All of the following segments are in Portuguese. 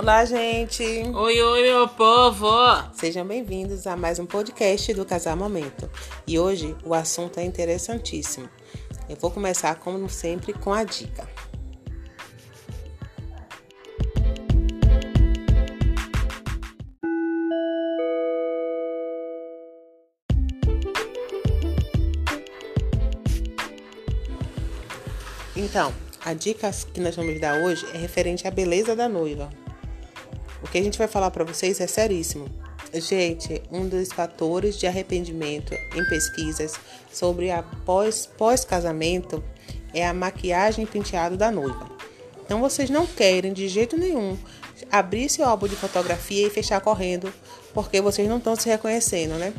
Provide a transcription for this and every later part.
Olá, gente! Oi, oi, meu povo! Sejam bem-vindos a mais um podcast do Casar Momento. E hoje o assunto é interessantíssimo. Eu vou começar, como sempre, com a dica. Então, a dica que nós vamos dar hoje é referente à beleza da noiva. O que a gente vai falar para vocês é seríssimo. Gente, um dos fatores de arrependimento em pesquisas sobre a pós, pós-casamento é a maquiagem e penteado da noiva. Então vocês não querem de jeito nenhum abrir seu álbum de fotografia e fechar correndo, porque vocês não estão se reconhecendo, né?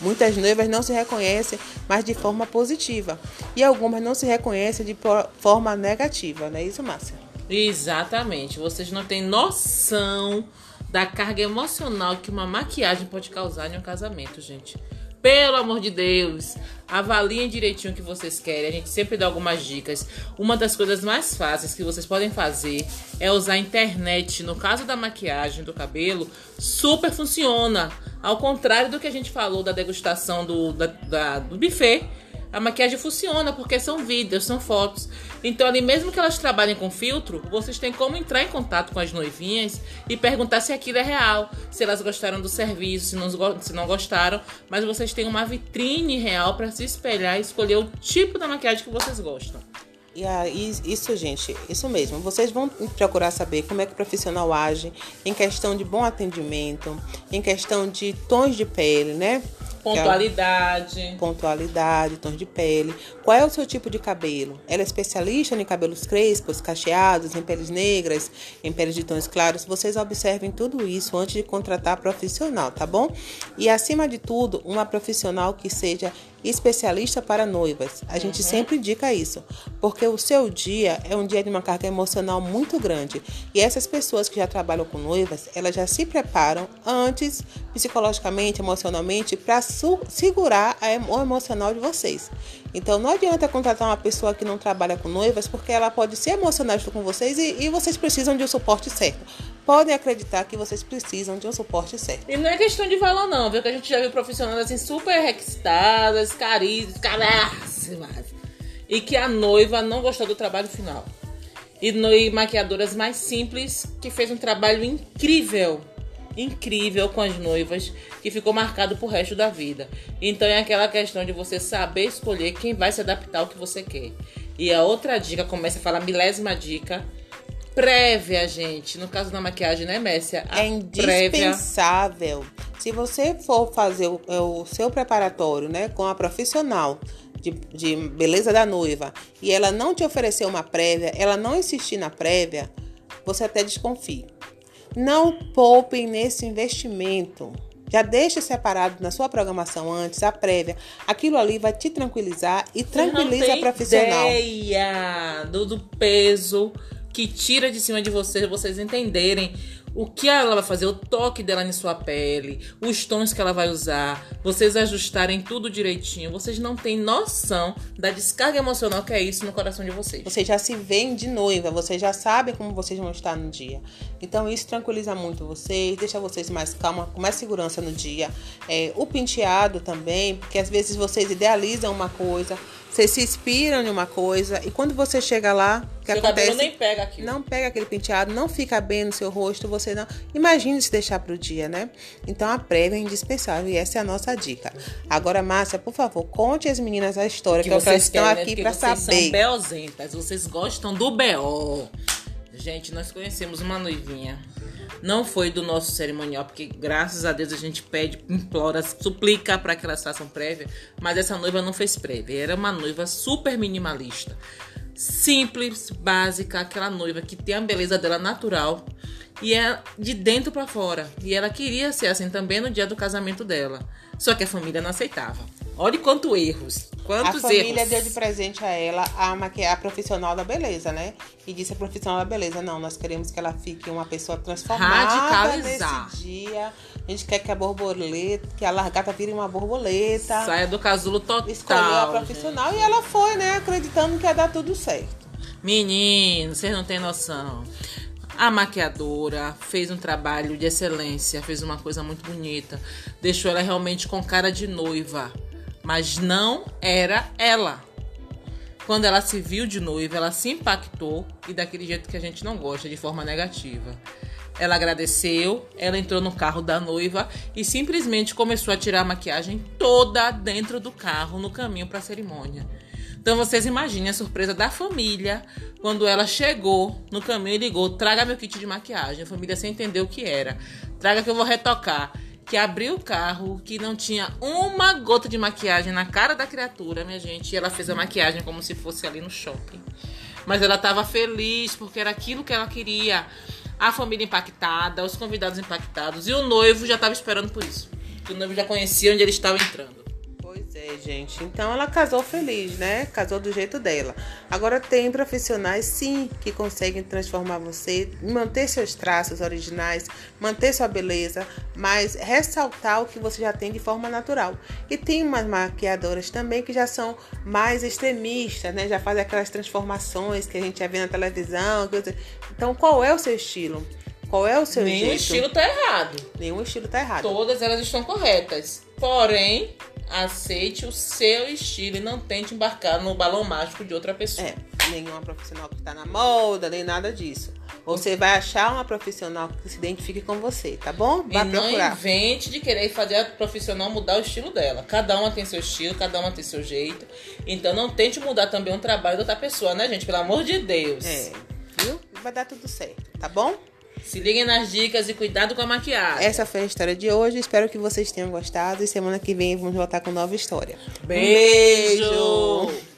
Muitas noivas não se reconhecem, mas de forma positiva. E algumas não se reconhecem de forma negativa, não é isso, Márcia? Exatamente. Vocês não têm noção da carga emocional que uma maquiagem pode causar em um casamento, gente. Pelo amor de Deus, avaliem direitinho o que vocês querem. A gente sempre dá algumas dicas. Uma das coisas mais fáceis que vocês podem fazer é usar a internet. No caso da maquiagem, do cabelo, super funciona. Ao contrário do que a gente falou da degustação do, da, da, do buffet a maquiagem funciona porque são vídeos, são fotos. Então, ali mesmo que elas trabalhem com filtro, vocês têm como entrar em contato com as noivinhas e perguntar se aquilo é real, se elas gostaram do serviço, se não, se não gostaram. Mas vocês têm uma vitrine real para se espelhar e escolher o tipo da maquiagem que vocês gostam. E aí, isso, gente, isso mesmo. Vocês vão procurar saber como é que o profissional age em questão de bom atendimento, em questão de tons de pele, né? Pontualidade. Pontualidade, tons de pele. Qual é o seu tipo de cabelo? Ela é especialista em cabelos crespos, cacheados, em peles negras, em peles de tons claros. Vocês observem tudo isso antes de contratar profissional, tá bom? E acima de tudo, uma profissional que seja especialista para noivas. A gente uhum. sempre indica isso, porque o seu dia é um dia de uma carga emocional muito grande. E essas pessoas que já trabalham com noivas, elas já se preparam antes, psicologicamente, emocionalmente, para segurar o emocional de vocês. Então não adianta contratar uma pessoa que não trabalha com noivas, porque ela pode ser emocional com vocês e, e vocês precisam de um suporte certo podem acreditar que vocês precisam de um suporte certo. E não é questão de valor, não, viu? Que a gente já viu profissionais assim super requisitadas, caríssimas, e que a noiva não gostou do trabalho final. E, no, maquiadoras mais simples que fez um trabalho incrível incrível com as noivas que ficou marcado pro resto da vida. Então é aquela questão de você saber escolher quem vai se adaptar ao que você quer. E a outra dica, começa a falar milésima dica, prévia, gente. No caso da maquiagem, né, Messia? É indispensável. Prévia... Se você for fazer o, é, o, seu preparatório, né, com a profissional de, de beleza da noiva e ela não te oferecer uma prévia, ela não insistir na prévia, você até desconfie. Não poupem nesse investimento. Já deixe separado na sua programação antes, a prévia. Aquilo ali vai te tranquilizar e tranquiliza a profissional. Ideia do, do peso que tira de cima de vocês, vocês entenderem o que ela vai fazer, o toque dela em sua pele, os tons que ela vai usar, vocês ajustarem tudo direitinho. Vocês não têm noção da descarga emocional que é isso no coração de vocês. Vocês já se veem de noiva, vocês já sabem como vocês vão estar no dia. Então isso tranquiliza muito vocês, deixa vocês mais calma, com mais segurança no dia. É, o penteado também, porque às vezes vocês idealizam uma coisa você se inspira em uma coisa e quando você chega lá, o que Seu acontece? nem pega aquilo. Não pega aquele penteado, não fica bem no seu rosto, você não. Imagine se deixar para o dia, né? Então a prévia é indispensável e essa é a nossa dica. Agora, Márcia, por favor, conte às meninas a história que, que vocês estão querem, aqui para saber. Vocês são beozentas, vocês gostam do BO. Gente, nós conhecemos uma noivinha não foi do nosso cerimonial, porque graças a Deus a gente pede, implora, suplica para que elas façam prévia, mas essa noiva não fez prévia. Era uma noiva super minimalista. Simples, básica, aquela noiva que tem a beleza dela natural e é de dentro para fora. E ela queria ser assim também no dia do casamento dela. Só que a família não aceitava. Olha quanto erros. Quantos a família erros. deu de presente a ela a, a profissional da beleza, né? E disse a profissional da beleza, não, nós queremos que ela fique uma pessoa transformada Radicalizar. nesse dia. A gente quer que a borboleta, que a largata vire uma borboleta. Saia do casulo total. Escolheu a profissional gente. e ela foi, né? Acreditando que ia dar tudo certo. Menino, vocês não têm noção. A maquiadora fez um trabalho de excelência, fez uma coisa muito bonita, deixou ela realmente com cara de noiva, mas não era ela. Quando ela se viu de noiva, ela se impactou e daquele jeito que a gente não gosta, de forma negativa. Ela agradeceu, ela entrou no carro da noiva e simplesmente começou a tirar a maquiagem toda dentro do carro no caminho para a cerimônia. Então vocês imaginem a surpresa da família quando ela chegou no caminho e ligou: traga meu kit de maquiagem. A família sem entender o que era. Traga que eu vou retocar. Que abriu o carro, que não tinha uma gota de maquiagem na cara da criatura, minha gente. E ela fez a maquiagem como se fosse ali no shopping. Mas ela estava feliz porque era aquilo que ela queria. A família impactada, os convidados impactados. E o noivo já estava esperando por isso. O noivo já conhecia onde ele estava entrando. Pois é, gente. Então ela casou feliz, né? Casou do jeito dela. Agora tem profissionais, sim, que conseguem transformar você, manter seus traços originais, manter sua beleza, mas ressaltar o que você já tem de forma natural. E tem umas maquiadoras também que já são mais extremistas, né? Já fazem aquelas transformações que a gente já vê na televisão. Então, qual é o seu estilo? Qual é o seu Nenhum jeito? estilo tá errado. Nenhum estilo tá errado. Todas elas estão corretas. Porém, aceite o seu estilo e não tente embarcar no balão mágico de outra pessoa. É, nenhuma profissional que está na moda, nem nada disso. Você vai achar uma profissional que se identifique com você, tá bom? E Vai não procurar. invente de querer fazer a profissional mudar o estilo dela. Cada uma tem seu estilo, cada uma tem seu jeito. Então não tente mudar também o trabalho da outra pessoa, né, gente? Pelo amor de Deus. É, viu? Vai dar tudo certo, tá bom? Se liguem nas dicas e cuidado com a maquiagem. Essa foi a história de hoje. Espero que vocês tenham gostado. E semana que vem vamos voltar com nova história. Beijo!